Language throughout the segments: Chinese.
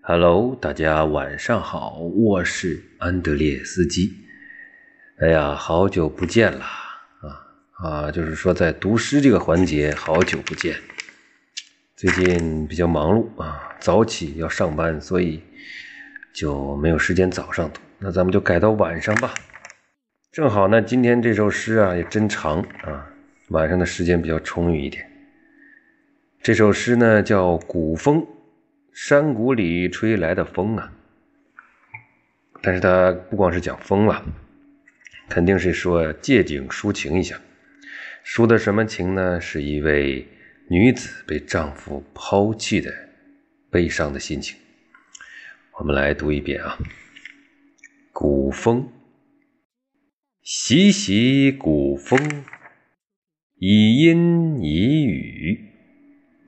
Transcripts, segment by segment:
Hello，大家晚上好，我是安德烈斯基。哎呀，好久不见了啊啊！就是说，在读诗这个环节，好久不见。最近比较忙碌啊，早起要上班，所以就没有时间早上读。那咱们就改到晚上吧。正好呢，今天这首诗啊也真长啊，晚上的时间比较充裕一点。这首诗呢叫《古风》。山谷里吹来的风啊，但是它不光是讲风了，肯定是说借景抒情一下。抒的什么情呢？是一位女子被丈夫抛弃的悲伤的心情。我们来读一遍啊，《古风》。习习古风，以阴以雨，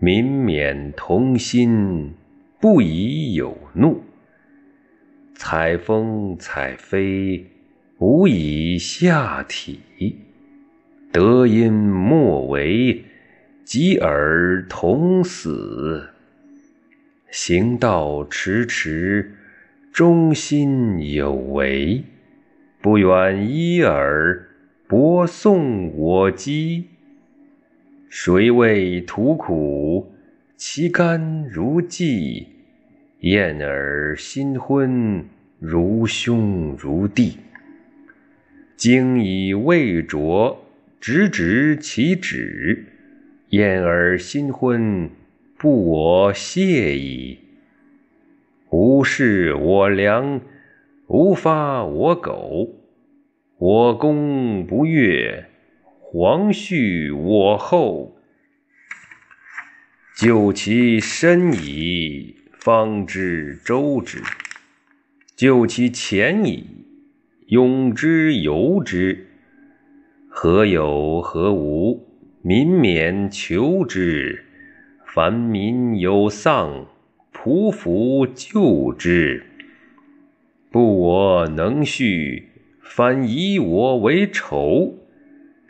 民免同心。不宜有怒，采风采飞，无以下体。得音莫为，及尔同死。行道迟迟，忠心有为。不远依尔，博送我机。谁为图苦？其甘如鲫，燕儿新婚，如兄如弟。经以未着，直指其旨。燕儿新婚，不我谢矣。无事我良，无发我苟。我公不悦，皇恤我厚。就其深矣，方知周之；就其浅矣，永之由之。何有何无？民免求之。凡民有丧，仆服救之。不我能恤，反以我为仇。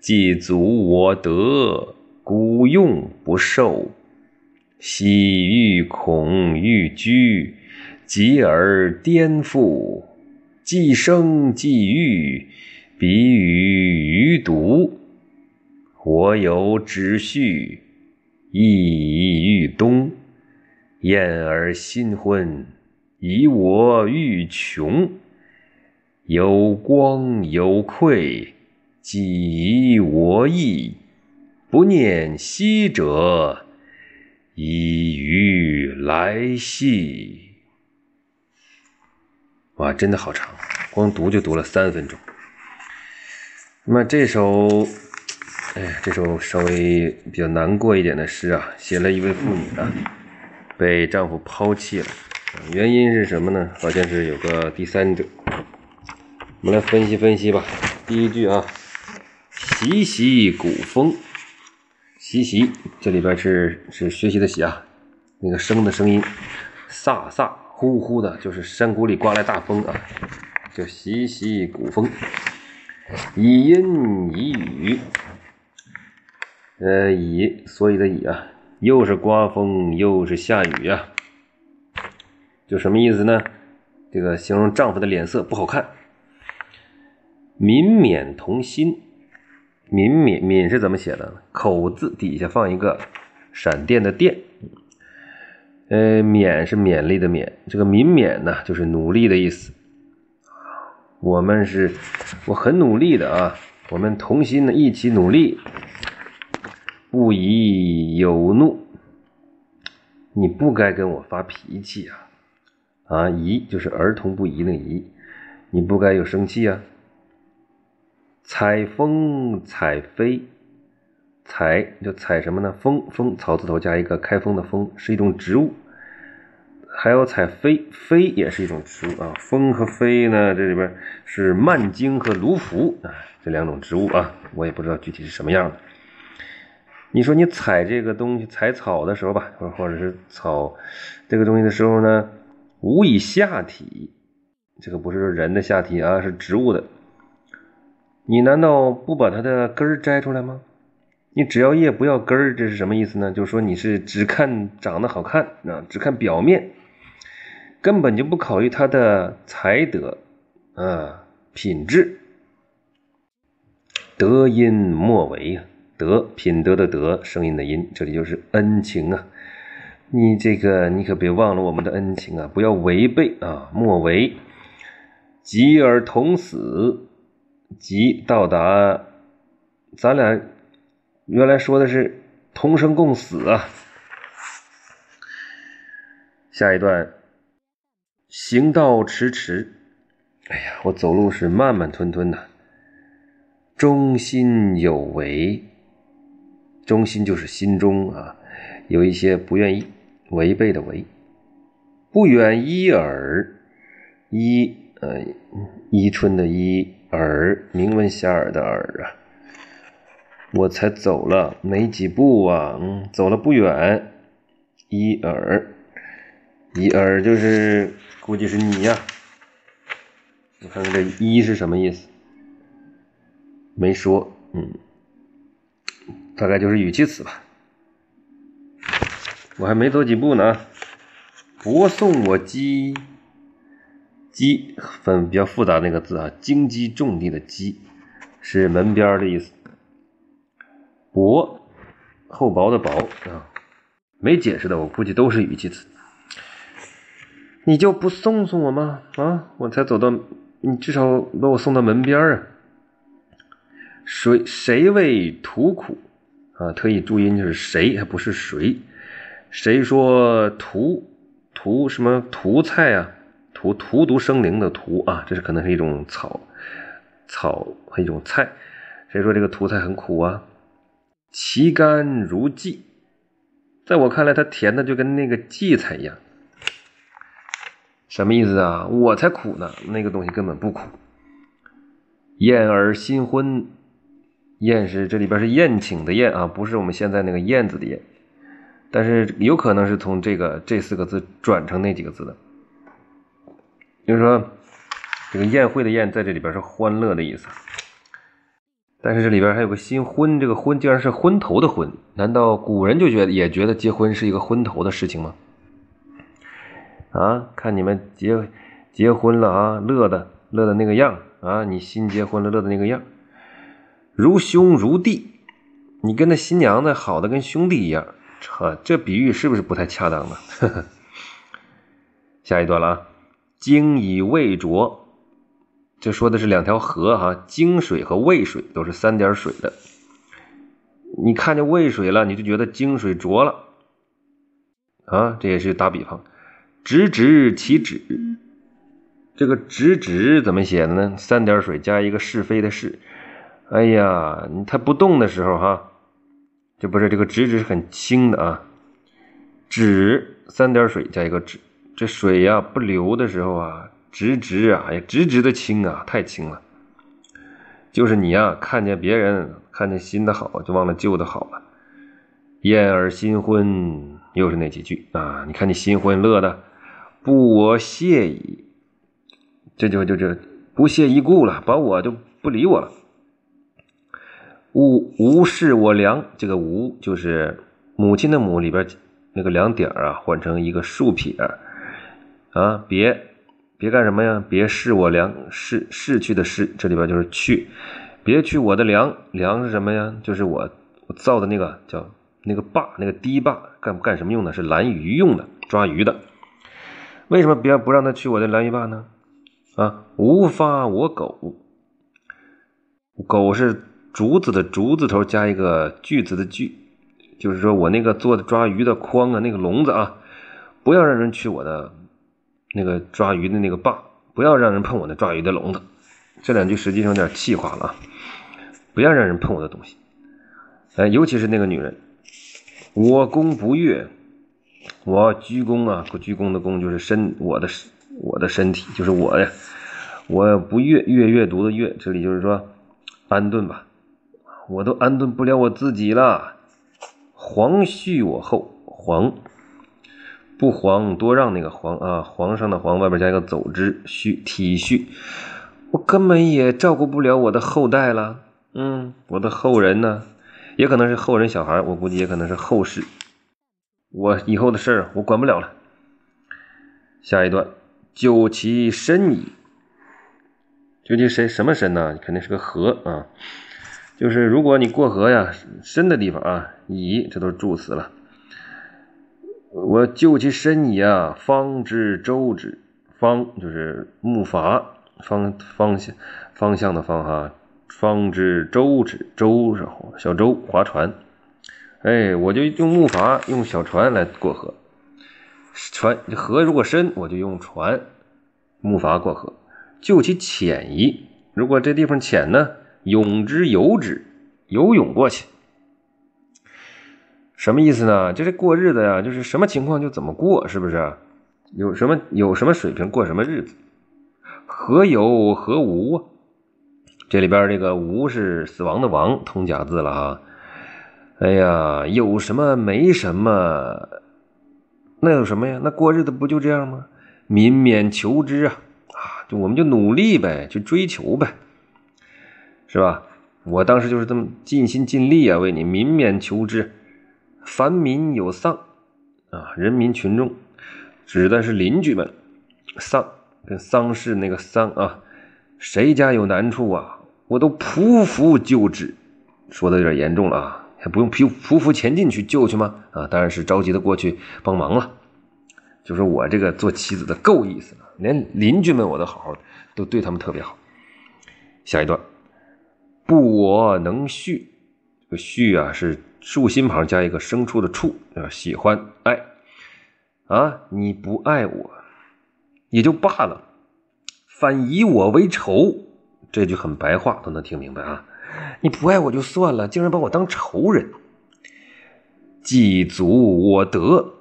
既足我德，古用不受。喜欲恐欲居，急而颠覆；既生既欲，彼与余毒。我有止序，意欲东。燕儿新婚，以我欲穷。有光有愧，几我意。不念昔者。已于来兮！哇，真的好长，光读就读了三分钟。那么这首，哎呀，这首稍微比较难过一点的诗啊，写了一位妇女啊，被丈夫抛弃了，原因是什么呢？好像是有个第三者。我们来分析分析吧。第一句啊，习习古风。习习，这里边是是学习的习啊，那个声的声音，飒飒呼呼的，就是山谷里刮来大风啊，叫习习古风。以阴以雨，呃，以所以的以啊，又是刮风又是下雨啊，就什么意思呢？这个形容丈夫的脸色不好看。民免同心。敏敏敏是怎么写的？口字底下放一个闪电的电。呃，勉是勉励的勉，这个敏勉呢，就是努力的意思。我们是，我很努力的啊，我们同心的一起努力，不宜有怒。你不该跟我发脾气啊！啊，宜就是儿童不宜那个宜，你不该有生气啊。采风采飞，采就采什么呢？风风草字头加一个开封的风，是一种植物。还有采飞飞也是一种植物啊。风和飞呢，这里边是蔓荆和芦菔啊，这两种植物啊，我也不知道具体是什么样的。你说你采这个东西，采草的时候吧，或或者是草这个东西的时候呢，无以下体，这个不是人的下体啊，是植物的。你难道不把它的根儿摘出来吗？你只要叶不要根儿，这是什么意思呢？就是说你是只看长得好看啊，只看表面。根本就不考虑他的才德啊品质。德音莫为啊，德品德的德，声音的音，这里就是恩情啊。你这个你可别忘了我们的恩情啊，不要违背啊，莫为。及而同死，即到达，咱俩原来说的是同生共死啊。下一段，行道迟迟，哎呀，我走路是慢慢吞吞的。中心有违，中心就是心中啊，有一些不愿意违背的违。不远依耳，依呃伊春的伊耳，名闻遐迩的耳啊。我才走了没几步啊，嗯，走了不远，一耳，一耳就是估计是你呀。你看看这一是什么意思？没说，嗯，大概就是语气词吧。我还没走几步呢，博送我鸡，鸡分比较复杂那个字啊，荆棘种地的棘是门边的意思。薄，厚薄的薄啊，没解释的，我估计都是语气词。你就不送送我吗？啊，我才走到，你至少把我送到门边啊。谁谁为图苦啊？特意注音就是谁，还不是谁。谁说图图什么图菜啊？图荼毒生灵的荼啊，这是可能是一种草草和一种菜。谁说这个图菜很苦啊？其甘如荠，在我看来，它甜的就跟那个荠菜一样。什么意思啊？我才苦呢，那个东西根本不苦。燕儿新婚。宴是这里边是宴请的宴啊，不是我们现在那个燕子的燕，但是有可能是从这个这四个字转成那几个字的。就是说，这个宴会的宴在这里边是欢乐的意思，但是这里边还有个新婚，这个婚竟然是昏头的昏，难道古人就觉得也觉得结婚是一个昏头的事情吗？啊，看你们结结婚了啊，乐的乐的那个样啊，你新结婚了乐的那个样。如兄如弟，你跟那新娘子好的跟兄弟一样，呵，这比喻是不是不太恰当呢？呵 呵下一段了啊，泾以渭浊，这说的是两条河哈，泾水和渭水都是三点水的。你看见渭水了，你就觉得泾水浊了啊，这也是打比方。直直其止，这个直直怎么写的呢？三点水加一个是非的是。哎呀，它不动的时候哈，这不是这个直直是很轻的啊，止三点水加一个止，这水呀不流的时候啊，直直啊，哎直直的清啊，太清了。就是你呀，看见别人看见新的好，就忘了旧的好了。燕儿新婚，又是那几句啊？你看你新婚乐的，不我谢矣，这就就就不屑一顾了，把我就不理我了。吾无视我良，这个无就是母亲的母里边那个两点啊，换成一个竖撇啊，别别干什么呀？别视我良，逝逝去的逝，这里边就是去，别去我的粮，粮是什么呀？就是我我造的那个叫那个坝，那个堤坝，干干什么用的？是拦鱼用的，抓鱼的。为什么别不让他去我的拦鱼坝呢？啊，无发我狗，狗是。竹子的竹字头加一个锯子的锯，就是说我那个做的抓鱼的筐啊，那个笼子啊，不要让人去我的那个抓鱼的那个棒，不要让人碰我那抓鱼的笼子。这两句实际上有点气话了啊，不要让人碰我的东西。哎，尤其是那个女人，我躬不悦，我鞠躬啊，鞠躬的躬就是身，我的我的身体就是我呀，我不悦悦阅读的悦，这里就是说安顿吧。我都安顿不了我自己了，皇恤我后，皇不皇多让那个皇啊，皇上的皇外边加一个走之，恤体恤，我根本也照顾不了我的后代了，嗯，我的后人呢，也可能是后人小孩，我估计也可能是后世，我以后的事儿我管不了了。下一段，就其深矣。究其深什么深呢？肯定是个河啊。就是如果你过河呀，深的地方啊，矣，这都是助词了。我就其深矣啊，方知舟之。方就是木筏，方方向方向的方哈。方知舟之，舟是小舟，划船。哎，我就用木筏，用小船来过河。船河如果深，我就用船、木筏过河。就其浅矣，如果这地方浅呢，泳之游之，游泳过去。什么意思呢？就是过日子呀，就是什么情况就怎么过，是不是？有什么有什么水平过什么日子？何有何无啊？这里边这个“无”是死亡的“亡”，通假字了哈。哎呀，有什么没什么？那有什么呀？那过日子不就这样吗？民免求之啊啊！就我们就努力呗，去追求呗，是吧？我当时就是这么尽心尽力啊，为你民免求之。凡民有丧啊，人民群众指的是邻居们，丧跟丧事那个丧啊，谁家有难处啊，我都匍匐救之。说的有点严重了啊。还不用匍匍匐前进去救去吗？啊，当然是着急的过去帮忙了。就说我这个做妻子的够意思了，连邻居们我都好好的，都对他们特别好。下一段，不我能续，这个续啊是竖心旁加一个生出的处，啊，喜欢爱啊，你不爱我也就罢了，反以我为仇，这句很白话，都能听明白啊。你不爱我就算了，竟然把我当仇人。既阻我得，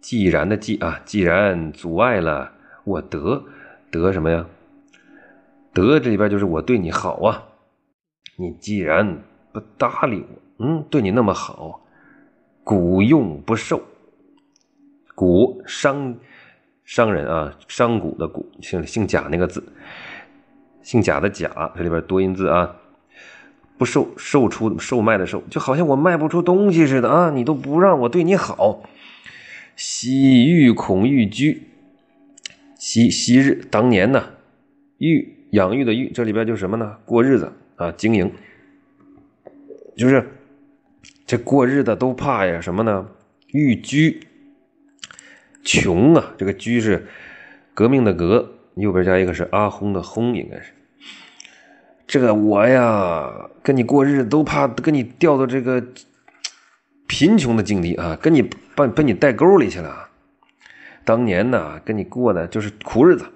既然的既啊，既然阻碍了我得，得什么呀？得这里边就是我对你好啊。你既然不搭理我，嗯，对你那么好，古用不受。古商商人啊，商贾的贾，姓姓贾那个字，姓贾的贾，这里边多音字啊。不售售出售卖的售，就好像我卖不出东西似的啊！你都不让我对你好。昔欲恐欲居，昔昔日当年呢，欲养育的育，这里边就是什么呢？过日子啊，经营，就是这过日子都怕呀什么呢？欲居，穷啊！这个居是革命的革，右边加一个是阿轰的轰，应该是。这个我呀，跟你过日子都怕跟你掉到这个贫穷的境地啊，跟你把把你带沟里去了。当年呢，跟你过的就是苦日子，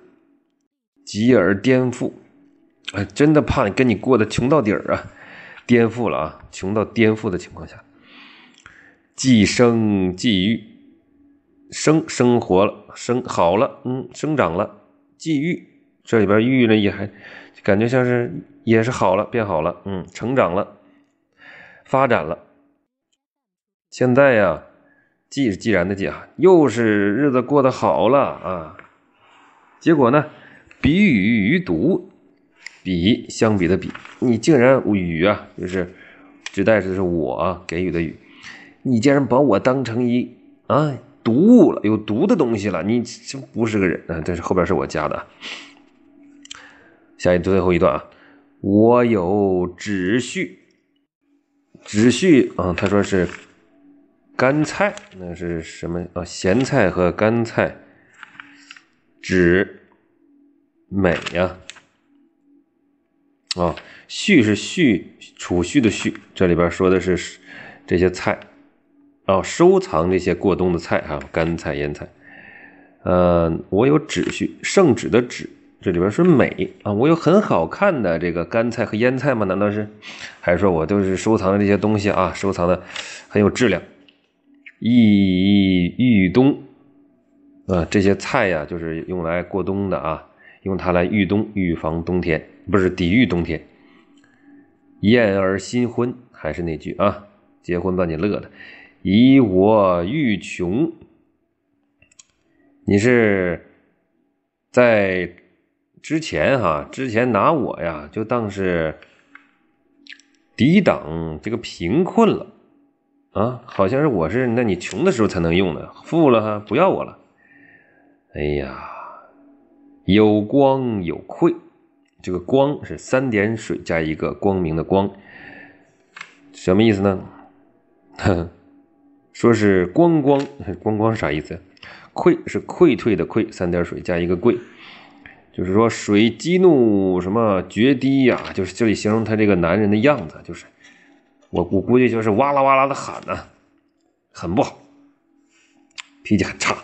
急而颠覆，哎，真的怕跟你过的穷到底儿啊，颠覆了啊，穷到颠覆的情况下，既生既育，生生活了，生好了，嗯，生长了，既育，这里边育呢也还感觉像是。也是好了，变好了，嗯，成长了，发展了。现在呀，既是既然的既啊，又是日子过得好了啊。结果呢，比与于独，比相比的比，你竟然雨啊，就是指代的是我给予的予，你竟然把我当成一啊毒物了，有毒的东西了，你真不是个人啊！这是后边是我加的，下一最后一段啊。我有止序，止序啊，他说是干菜，那是什么啊？咸菜和干菜，止美呀，啊序是序储蓄的序，这里边说的是这些菜，啊，收藏这些过冬的菜啊，干菜、腌菜，呃，我有纸序，圣旨的旨。这里边是美啊，我有很好看的这个干菜和腌菜吗？难道是？还是说我都是收藏的这些东西啊？收藏的很有质量。御御冬啊，这些菜呀，就是用来过冬的啊，用它来御冬，预防冬天，不是抵御冬天。燕儿新婚，还是那句啊，结婚把你乐的。以我欲穷，你是在。之前哈，之前拿我呀就当是抵挡这个贫困了啊，好像是我是那你穷的时候才能用的，富了哈不要我了。哎呀，有光有愧，这个光是三点水加一个光明的光，什么意思呢？说是光光光光是啥意思？愧是溃退的溃，三点水加一个贵，就是说水激怒什么决堤呀？就是这里形容他这个男人的样子，就是我我估计就是哇啦哇啦的喊呢，很不好，脾气很差。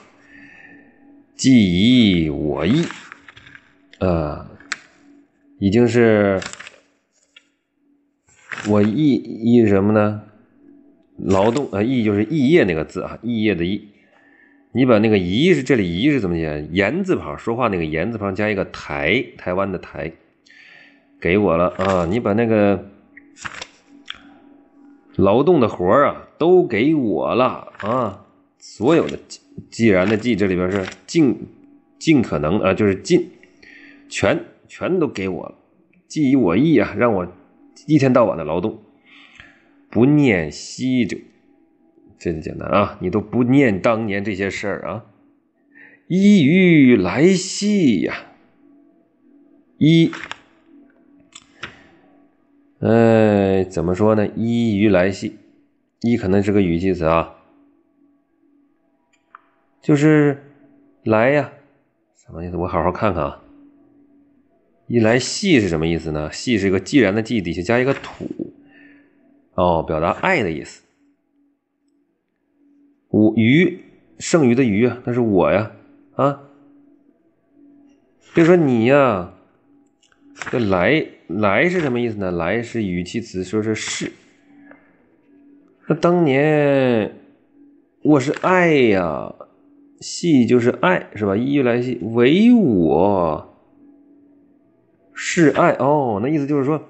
既以我意，啊，已经是我意意什么呢？劳动啊，意就是异业那个字啊，异业的异。你把那个宜是这里宜是怎么写？言字旁，说话那个言字旁加一个台，台湾的台，给我了啊！你把那个劳动的活啊都给我了啊！所有的。既然的既这里边是尽尽可能啊，就是尽全全都给我了，既以我意啊，让我一天到晚的劳动，不念昔者，这就简单啊，你都不念当年这些事儿啊，依于来兮呀，依，哎，怎么说呢？依于来兮，依可能是个语气词啊。就是来呀，什么意思？我好好看看啊。一来系是什么意思呢？系是一个既然的既，底下加一个土，哦，表达爱的意思。我鱼，剩余的鱼，那是我呀，啊。别说你呀，这来来是什么意思呢？来是语气词，说是是。那当年我是爱呀。系就是爱是吧？一来系，唯我是爱哦。那意思就是说，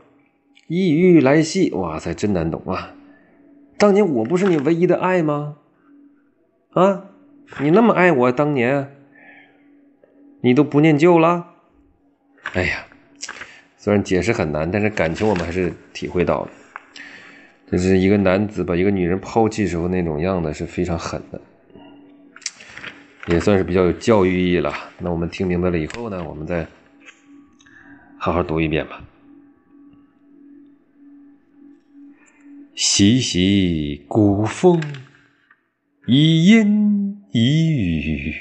依于来兮，哇塞，真难懂啊！当年我不是你唯一的爱吗？啊，你那么爱我，当年你都不念旧了？哎呀，虽然解释很难，但是感情我们还是体会到了。这是一个男子把一个女人抛弃时候那种样子是非常狠的。也算是比较有教育意义了。那我们听明白了以后呢，我们再好好读一遍吧。习习古风，以音以语，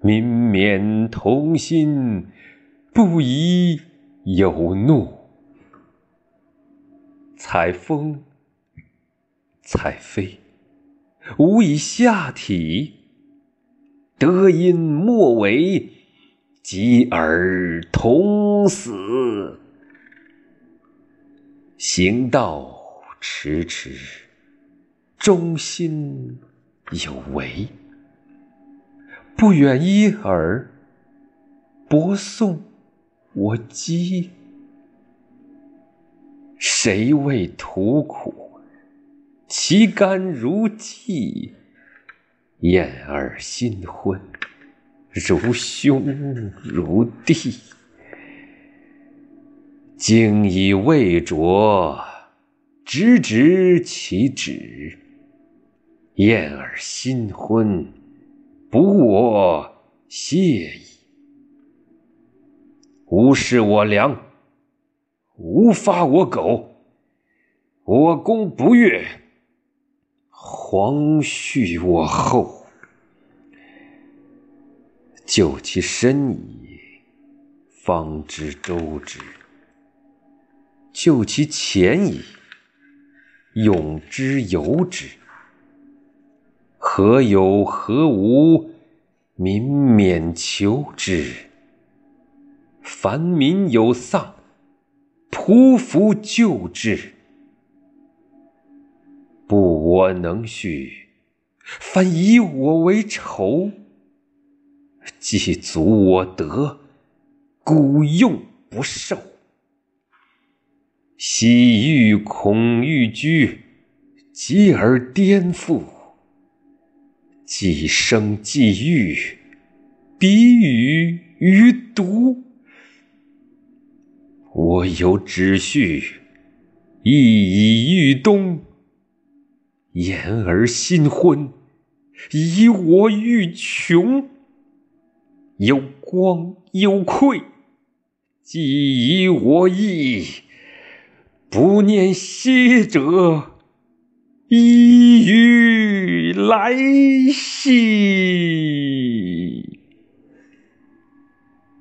民绵同心，不宜有怒。采风，采飞，无以下体。德音莫为，及尔同死。行道迟迟，忠心有为。不远一尔，博送我饥。谁为图苦？其甘如鲫。燕儿新婚，如兄如弟，经已未着，直直其旨。燕儿新婚，不我谢矣。无事我良，无发我苟。我公不悦。皇恤我后，就其身矣，方知周之；就其前矣，永之由之。何有何无，民免求之。凡民有丧，匍匐救之。不我能恤，反以我为仇。既足我德，故用不受。昔欲恐欲居，继而颠覆。既生既欲，彼与于独。我有止序，亦以欲东。言而新婚，以我欲穷。有光有愧，既以我意，不念昔者，依于来兮。